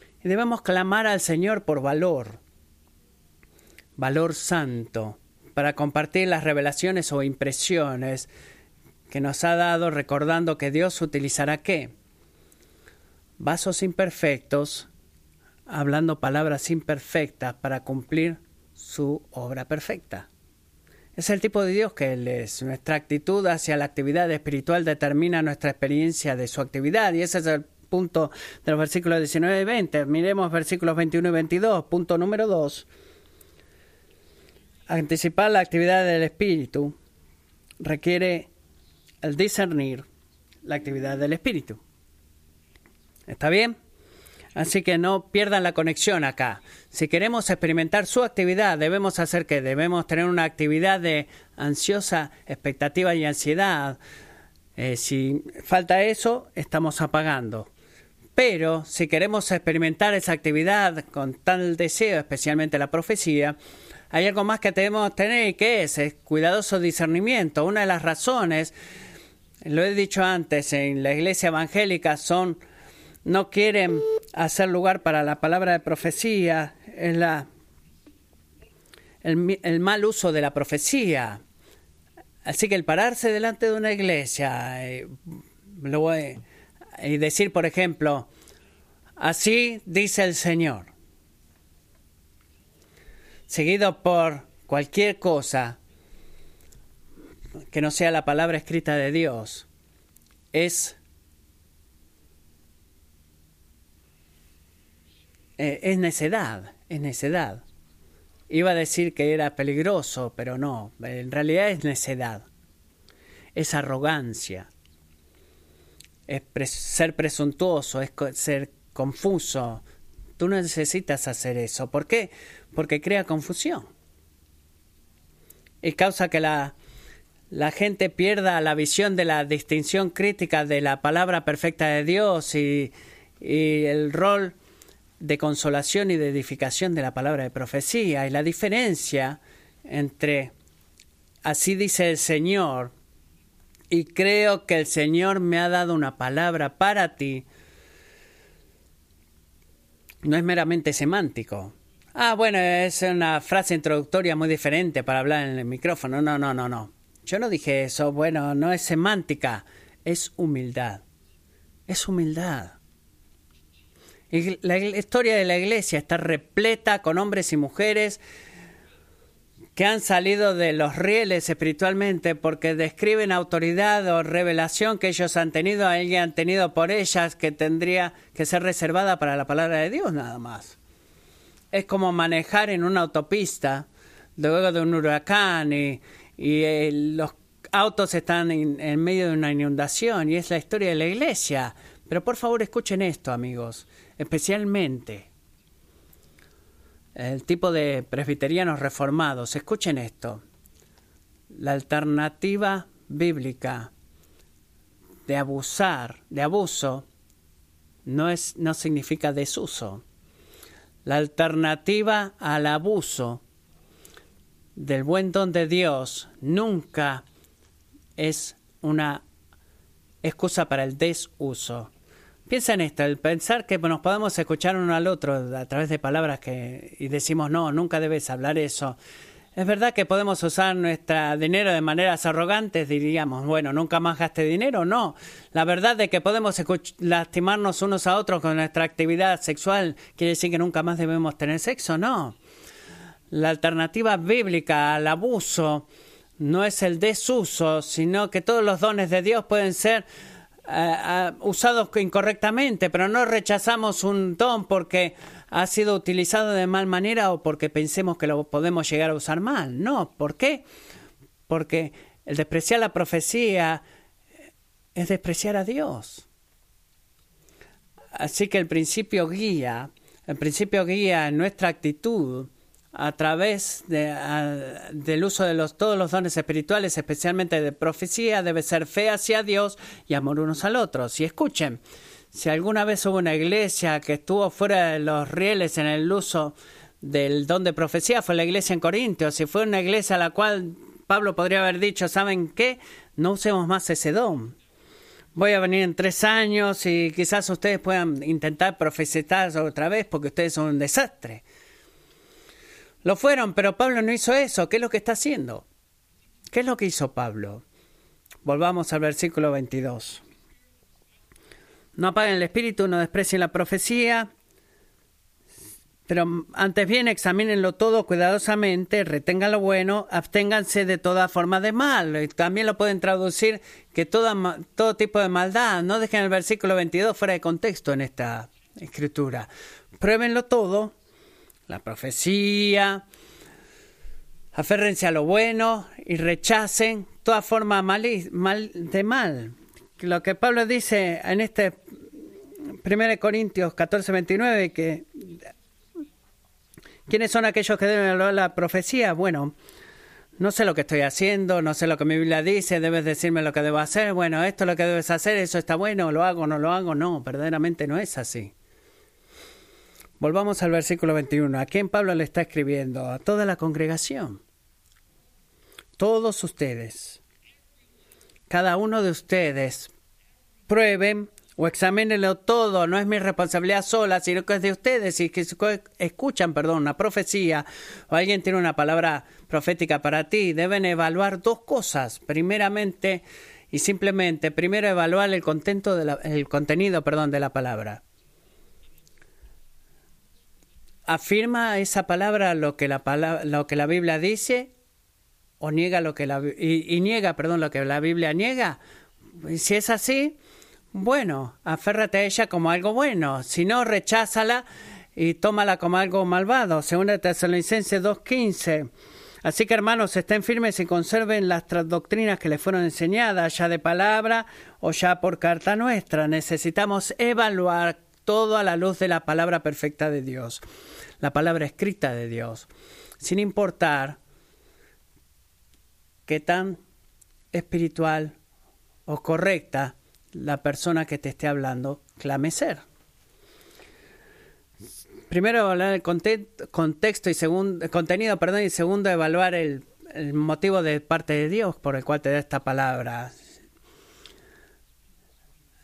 Y debemos clamar al Señor por valor, valor santo, para compartir las revelaciones o impresiones que nos ha dado recordando que Dios utilizará qué? Vasos imperfectos, hablando palabras imperfectas para cumplir su obra perfecta. Es el tipo de Dios que Él es. Nuestra actitud hacia la actividad espiritual determina nuestra experiencia de su actividad y ese es el punto de los versículos 19 y 20. Miremos versículos 21 y 22. Punto número 2. Anticipar la actividad del Espíritu requiere el discernir la actividad del Espíritu. ¿Está bien? Así que no pierdan la conexión acá. Si queremos experimentar su actividad, debemos hacer que debemos tener una actividad de ansiosa expectativa y ansiedad. Eh, si falta eso, estamos apagando. Pero si queremos experimentar esa actividad con tal deseo, especialmente la profecía, hay algo más que debemos tener y que es, es cuidadoso discernimiento. Una de las razones, lo he dicho antes, en la iglesia evangélica son no quieren hacer lugar para la palabra de profecía, es la, el, mal uso de la profecía. Así que el pararse delante de una iglesia eh, y decir, por ejemplo, así dice el Señor, seguido por cualquier cosa que no sea la palabra escrita de Dios, es Eh, es necedad, es necedad. Iba a decir que era peligroso, pero no, en realidad es necedad, es arrogancia, es ser presuntuoso, es ser confuso. Tú no necesitas hacer eso. ¿Por qué? Porque crea confusión. Y causa que la, la gente pierda la visión de la distinción crítica de la palabra perfecta de Dios y, y el rol de consolación y de edificación de la palabra de profecía y la diferencia entre así dice el Señor y creo que el Señor me ha dado una palabra para ti no es meramente semántico. Ah, bueno, es una frase introductoria muy diferente para hablar en el micrófono. No, no, no, no. Yo no dije eso. Bueno, no es semántica, es humildad. Es humildad. La historia de la iglesia está repleta con hombres y mujeres que han salido de los rieles espiritualmente porque describen autoridad o revelación que ellos han tenido, y han tenido por ellas que tendría que ser reservada para la palabra de Dios nada más. Es como manejar en una autopista luego de un huracán y, eh, los autos están en medio de una inundación y es la historia de la iglesia. Pero por favor escuchen esto, amigos especialmente el tipo de presbiterianos reformados. Escuchen esto. La alternativa bíblica de abusar, de abuso, no, es, no significa desuso. La alternativa al abuso del buen don de Dios nunca es una excusa para el desuso. Piensa en esto, el pensar que nos podemos escuchar uno al otro a través de palabras que y decimos no, nunca debes hablar eso. Es verdad que podemos usar nuestro dinero de maneras arrogantes, diríamos, bueno, nunca más gaste dinero, no. La verdad de que podemos lastimarnos unos a otros con nuestra actividad sexual quiere decir que nunca más debemos tener sexo, no. La alternativa bíblica al abuso no es el desuso, sino que todos los dones de Dios pueden ser usados incorrectamente, pero no rechazamos un don porque ha sido utilizado de mal manera o porque pensemos que lo podemos llegar a usar mal. No, ¿por qué? Porque el despreciar la profecía es despreciar a Dios. Así que el principio guía, el principio guía en nuestra actitud a través del uso de los, todos los dones espirituales, especialmente de profecía, debe ser fe hacia Dios y amor unos al otro. Y escuchen, si alguna vez hubo una iglesia que estuvo fuera de los rieles en el uso del don de profecía, fue la iglesia en Corintios. Si fue una iglesia a la cual Pablo podría haber dicho, ¿saben qué? No usemos más ese don. Voy a venir en tres años y quizás ustedes puedan intentar profetizar otra vez porque ustedes son un desastre. Lo fueron, pero Pablo no hizo eso. ¿Qué es lo que está haciendo? ¿Qué es lo que hizo Pablo? Volvamos al versículo 22. No apaguen el espíritu, no desprecien la profecía, pero antes bien examínenlo todo cuidadosamente, retengan lo bueno, absténganse de toda forma de mal. también lo pueden traducir que todo tipo de maldad. No dejen el versículo 22 fuera de contexto en esta escritura. Pruébenlo todo la profecía, aférrense a lo bueno y rechacen toda forma mal, mal, de mal. Lo que Pablo dice en este 1 Corintios 14, 29, que ¿quiénes son aquellos que deben hablar la profecía? Bueno, no sé lo que estoy haciendo, no sé lo que mi Biblia dice, debes decirme lo que debo hacer, bueno, esto es lo que debes hacer, eso está bueno, lo hago, no lo hago, no, verdaderamente no es así. Volvamos al versículo 21. ¿A quién Pablo le está escribiendo? A toda la congregación. Todos ustedes. Cada uno de ustedes. Prueben o examínenlo todo. No es mi responsabilidad sola, sino que es de ustedes. Que escuchan, perdón, una profecía o alguien tiene una palabra profética para ti, deben evaluar dos cosas. Primeramente y simplemente, primero evaluar el, contento de el contenido perdón, de la palabra afirma esa palabra lo que la, palabra, lo que la Biblia dice o niega lo que la y, niega, perdón, lo que la Biblia niega. si es así, bueno, aférrate a ella como algo bueno. Si no, recházala y tómala como algo malvado. Segunda Tesalonicenses 2.15. Así que hermanos, estén firmes y conserven las doctrinas que les fueron enseñadas, ya de palabra o ya por carta nuestra. Necesitamos evaluar todo a la luz de la palabra perfecta de Dios la palabra escrita de Dios, sin importar qué tan espiritual o correcta la persona que te esté hablando clame ser. Primero evaluar el contexto y segundo, contenido, perdón, y segundo evaluar el, el motivo de parte de Dios por el cual te da esta palabra.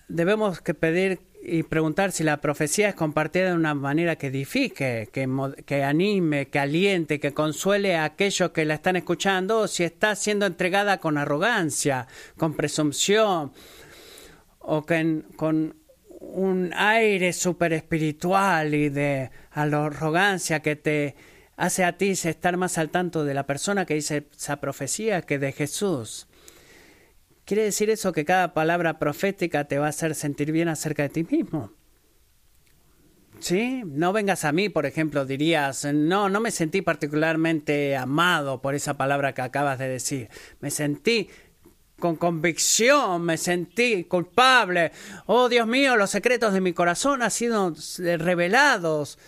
Debemos que pedir y preguntar si la profecía es compartida de una manera que edifique, que, que, anime, que aliente, que consuele a aquellos que la están escuchando, o si está siendo entregada con arrogancia, con presunción, o con un aire súper espiritual y de arrogancia que te hace a ti estar más al tanto de la persona que dice esa profecía que de Jesús. ¿Quiere decir eso que cada palabra profética te va a hacer sentir bien acerca de ti mismo? ¿Sí? No vengas a mí, por ejemplo, dirías, no, no me sentí particularmente amado por esa palabra que acabas de decir. Me sentí con convicción, me sentí culpable. Oh, Dios mío, los secretos de mi corazón han sido revelados.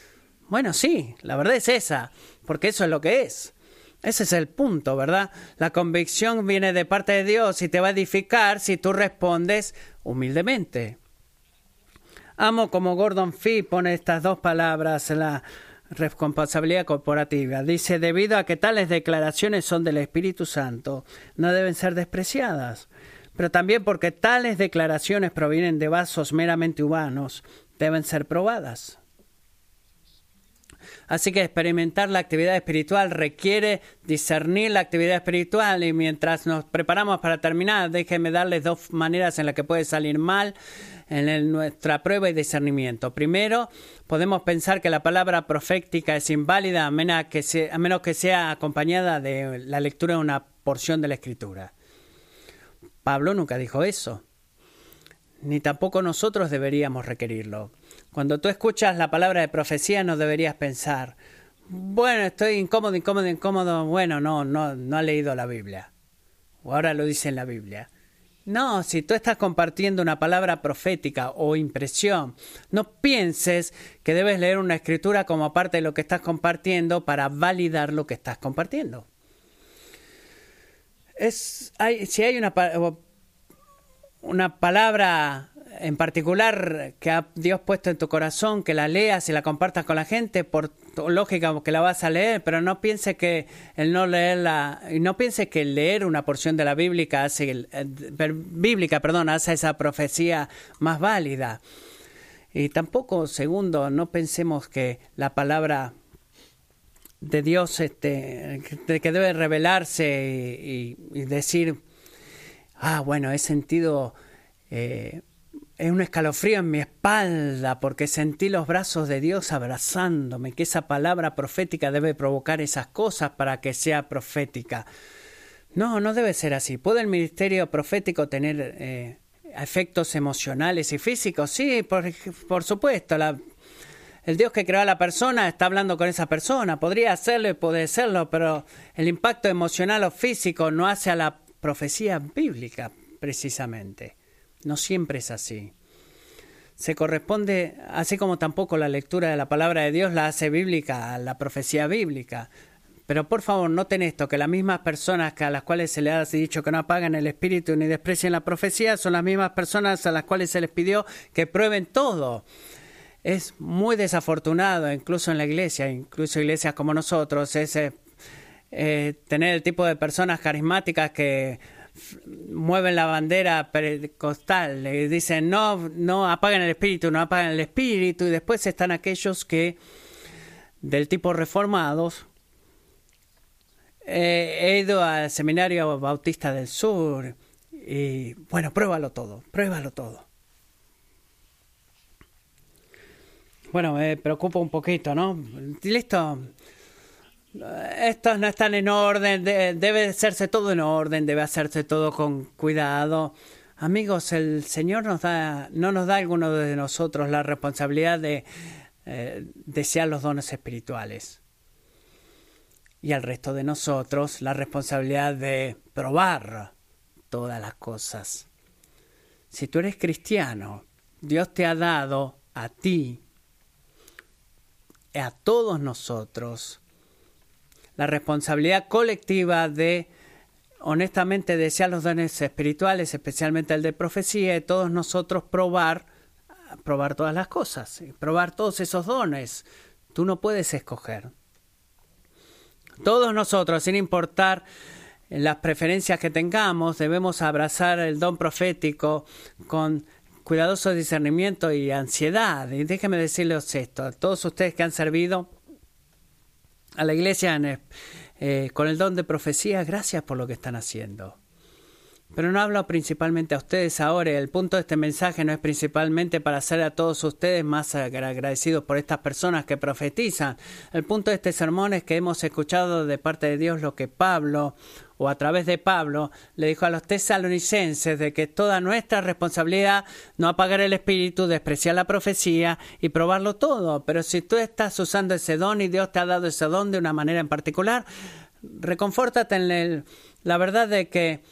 Bueno, sí, la verdad es esa, porque eso es lo que es. Ese es el punto, ¿verdad? La convicción viene de parte de Dios y te va a edificar si tú respondes humildemente. Amo como Gordon Fee pone estas dos palabras en la responsabilidad corporativa. Dice, debido a que tales declaraciones son del Espíritu Santo, no deben ser despreciadas, pero también porque tales declaraciones provienen de vasos meramente humanos, deben ser probadas. Así que experimentar la actividad espiritual requiere discernir la actividad espiritual y mientras nos preparamos para terminar, déjenme darles dos maneras en las que puede salir mal en nuestra prueba y discernimiento. Primero, podemos pensar que la palabra profética es inválida a menos que sea, a menos que sea acompañada de la lectura de una porción de la escritura. Pablo nunca dijo eso, ni tampoco nosotros deberíamos requerirlo. Cuando tú escuchas la palabra de profecía no deberías pensar, bueno, estoy incómodo, incómodo, incómodo, bueno, no, no, no ha leído la Biblia. O ahora lo dice en la Biblia. No, si tú estás compartiendo una palabra profética o impresión, no pienses que debes leer una escritura como parte de lo que estás compartiendo para validar lo que estás compartiendo. Es, hay, si hay una, una palabra en particular que ha Dios puesto en tu corazón, que la leas y la compartas con la gente, por lógica que la vas a leer, pero no piense que el no leerla, no piense que leer una porción de la bíblica hace, eh, bíblica, perdón, hace esa profecía más válida. Y tampoco, segundo, no pensemos que la palabra de Dios este, que debe revelarse y, decir, ah, bueno, he sentido eh, es un escalofrío en mi espalda porque sentí los brazos de Dios abrazándome, que esa palabra profética debe provocar esas cosas para que sea profética. No, no debe ser así. ¿Puede el ministerio profético tener eh, efectos emocionales y físicos? Sí, por, por supuesto. El Dios que creó a la persona está hablando con esa persona. Podría hacerlo y puede serlo, pero el impacto emocional o físico no hace a la profecía bíblica, precisamente. No siempre es así. Se corresponde, así como tampoco la lectura de la palabra de Dios la hace bíblica la profecía bíblica. Pero por favor, noten esto, que las mismas personas a las cuales se les ha dicho que no apagan el espíritu ni desprecien la profecía son las mismas personas a las cuales se les pidió que prueben todo. Es muy desafortunado, incluso en la iglesia, incluso iglesias como nosotros, ese eh, tener el tipo de personas carismáticas que mueven la bandera pentecostal y dicen no, no apaguen el espíritu, no apaguen el espíritu, y después están aquellos que del tipo reformados eh, he ido al seminario bautista del sur y bueno, pruébalo todo, pruébalo todo. Bueno, me preocupa un poquito, ¿no? Listo. Estos no están en orden, debe hacerse todo en orden, debe hacerse todo con cuidado. Amigos, el Señor nos da, no nos da a alguno de nosotros la responsabilidad de eh, desear los dones espirituales y al resto de nosotros la responsabilidad de probar todas las cosas. Si tú eres cristiano, Dios te ha dado a ti, a todos nosotros, la responsabilidad colectiva de honestamente desear los dones espirituales, especialmente el de profecía, y todos nosotros probar, probar todas las cosas, probar todos esos dones. Tú no puedes escoger. Todos nosotros, sin importar las preferencias que tengamos, debemos abrazar el don profético con cuidadoso discernimiento y ansiedad. Y déjenme decirles esto, a todos ustedes que han servido a la iglesia eh, con el don de profecía, gracias por lo que están haciendo. Pero no hablo principalmente a ustedes ahora. El punto de este mensaje no es principalmente para hacer a todos ustedes más agradecidos por estas personas que profetizan. El punto de este sermón es que hemos escuchado de parte de Dios lo que Pablo, o a través de Pablo, le dijo a los tesalonicenses de que toda nuestra responsabilidad no apagar el espíritu, despreciar la profecía y probarlo todo. Pero si tú estás usando ese don y Dios te ha dado ese don de una manera en particular, reconfórtate en la verdad de que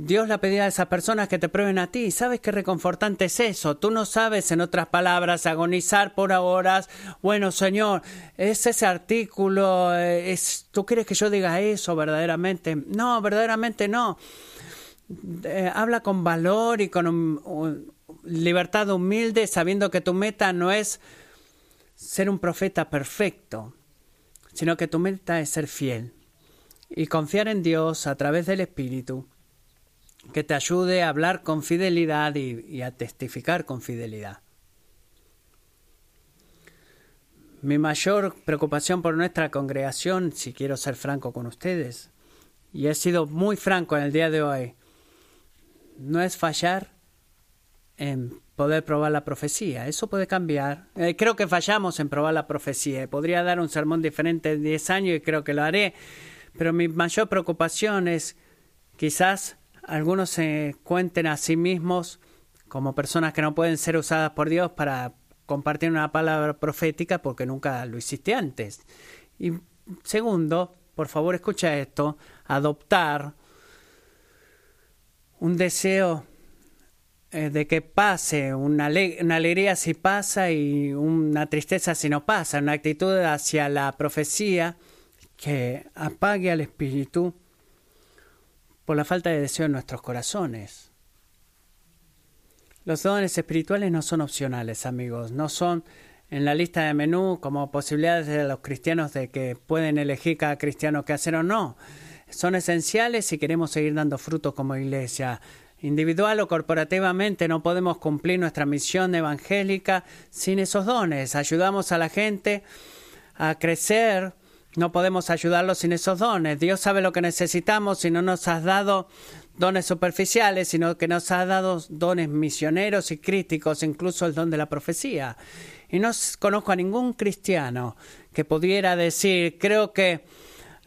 Dios le ha pedido a esas personas que te prueben a ti. ¿Sabes qué reconfortante es eso? Tú no sabes, en otras palabras, agonizar por horas. Bueno, Señor, es ese artículo. Eh, es, ¿Tú quieres que yo diga eso verdaderamente? No, verdaderamente no. Eh, habla con valor y con libertad humilde, sabiendo que tu meta no es ser un profeta perfecto, sino que tu meta es ser fiel y confiar en Dios a través del Espíritu que te ayude a hablar con fidelidad y, a testificar con fidelidad. Mi mayor preocupación por nuestra congregación, si quiero ser franco con ustedes, y he sido muy franco en el día de hoy, no es fallar en poder probar la profecía. Eso puede cambiar. Eh, creo que fallamos en probar la profecía. Podría dar un sermón diferente en 10 años y creo que lo haré. Pero mi mayor preocupación es quizás algunos se cuenten a sí mismos como personas que no pueden ser usadas por Dios para compartir una palabra profética porque nunca lo hiciste antes. Y segundo, por favor escucha esto, adoptar un deseo eh, de que pase, una, una, alegría si pasa y una tristeza si no pasa, una actitud hacia la profecía que apague al espíritu por la falta de deseo en nuestros corazones. Los dones espirituales no son opcionales, amigos, no son en la lista de menú como posibilidades de los cristianos de que pueden elegir cada cristiano qué hacer o no. Son esenciales si queremos seguir dando fruto como iglesia. Individual o corporativamente no podemos cumplir nuestra misión evangélica sin esos dones. Ayudamos a la gente a crecer no podemos ayudarlos sin esos dones. Dios sabe lo que necesitamos si no nos has dado dones superficiales, sino que nos has dado dones misioneros y críticos, incluso el don de la profecía. Y no conozco a ningún cristiano que pudiera decir, creo que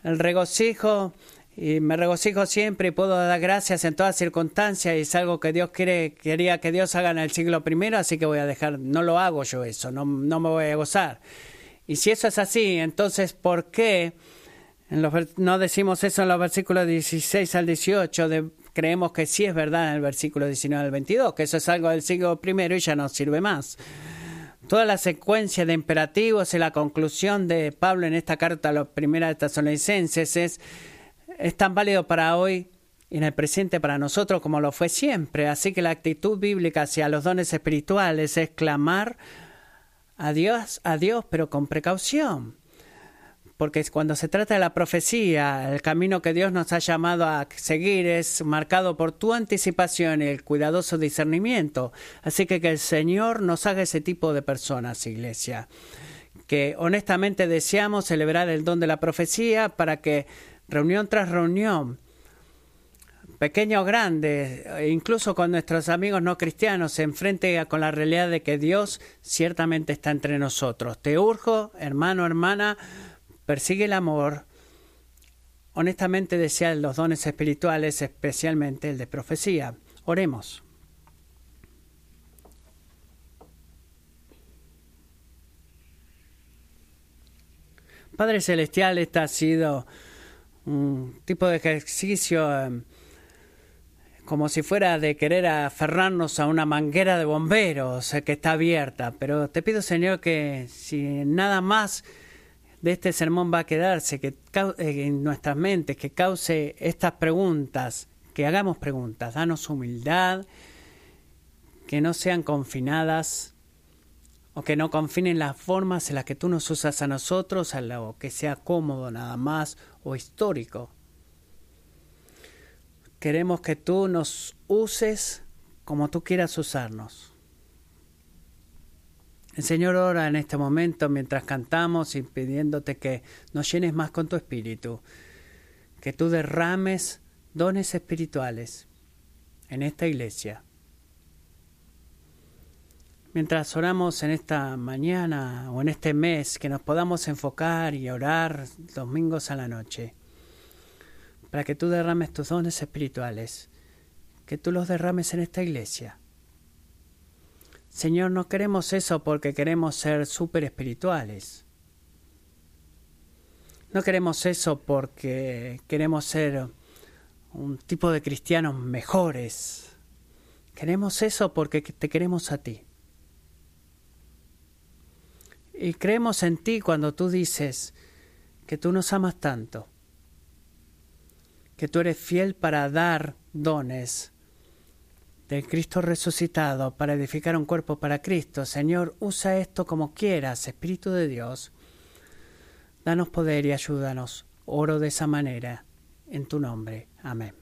el regocijo, y me regocijo siempre y puedo dar gracias en todas circunstancias, y es algo que Dios quiere, quería que Dios haga en el siglo primero, así que voy a dejar, no lo hago yo eso, no, no me voy a gozar. Y si eso es así, entonces, ¿por qué no decimos eso en los versículos 16 al 18, creemos que sí es verdad en el versículo 19 al 22, que eso es algo del siglo primero y ya no sirve más. Toda la secuencia de imperativos y la conclusión de Pablo en esta carta a los primeros tesalonicenses es, es tan válido para hoy y en el presente para nosotros como lo fue siempre. Así que la actitud bíblica hacia los dones espirituales es clamar a Dios, a Dios, pero con precaución. Porque cuando se trata de la profecía, el camino que Dios nos ha llamado a seguir es marcado por tu anticipación y el cuidadoso discernimiento. Así que que el Señor nos haga ese tipo de personas, iglesia. Que honestamente deseamos celebrar el don de la profecía para que reunión tras reunión pequeño o grande, incluso con nuestros amigos no cristianos, se enfrente con la realidad de que Dios ciertamente está entre nosotros. Te urjo, hermano, hermana, persigue el amor. Honestamente desea los dones espirituales, especialmente el de profecía. Oremos. Padre Celestial, este ha sido un tipo de ejercicio em, como si fuera de querer aferrarnos a una manguera de bomberos que está abierta. Pero te pido, Señor, que si nada más de este sermón va a quedarse que eh, en nuestras mentes, que cause estas preguntas, que hagamos preguntas, danos humildad, que no sean confinadas o que no confinen las formas en las que tú nos usas a nosotros, a lo que sea cómodo nada más o histórico Queremos que tú nos uses como tú quieras usarnos. El Señor ora en este momento mientras cantamos y pidiéndote que nos llenes más con tu espíritu, que tú derrames dones espirituales en esta iglesia. Mientras oramos en esta mañana o en este mes, que nos podamos enfocar y orar domingos a la noche para que tú derrames tus dones espirituales, que tú los derrames en esta iglesia. Señor, no queremos eso porque queremos ser súper espirituales. No queremos eso porque queremos ser un tipo de cristianos mejores. Queremos eso porque te queremos a ti. Y creemos en ti cuando tú dices que tú nos amas tanto que tú eres fiel para dar dones del Cristo resucitado para edificar un cuerpo para Cristo. Señor, usa esto como quieras, Espíritu de Dios. Danos poder y ayúdanos. Oro de esa manera, en tu nombre. Amén.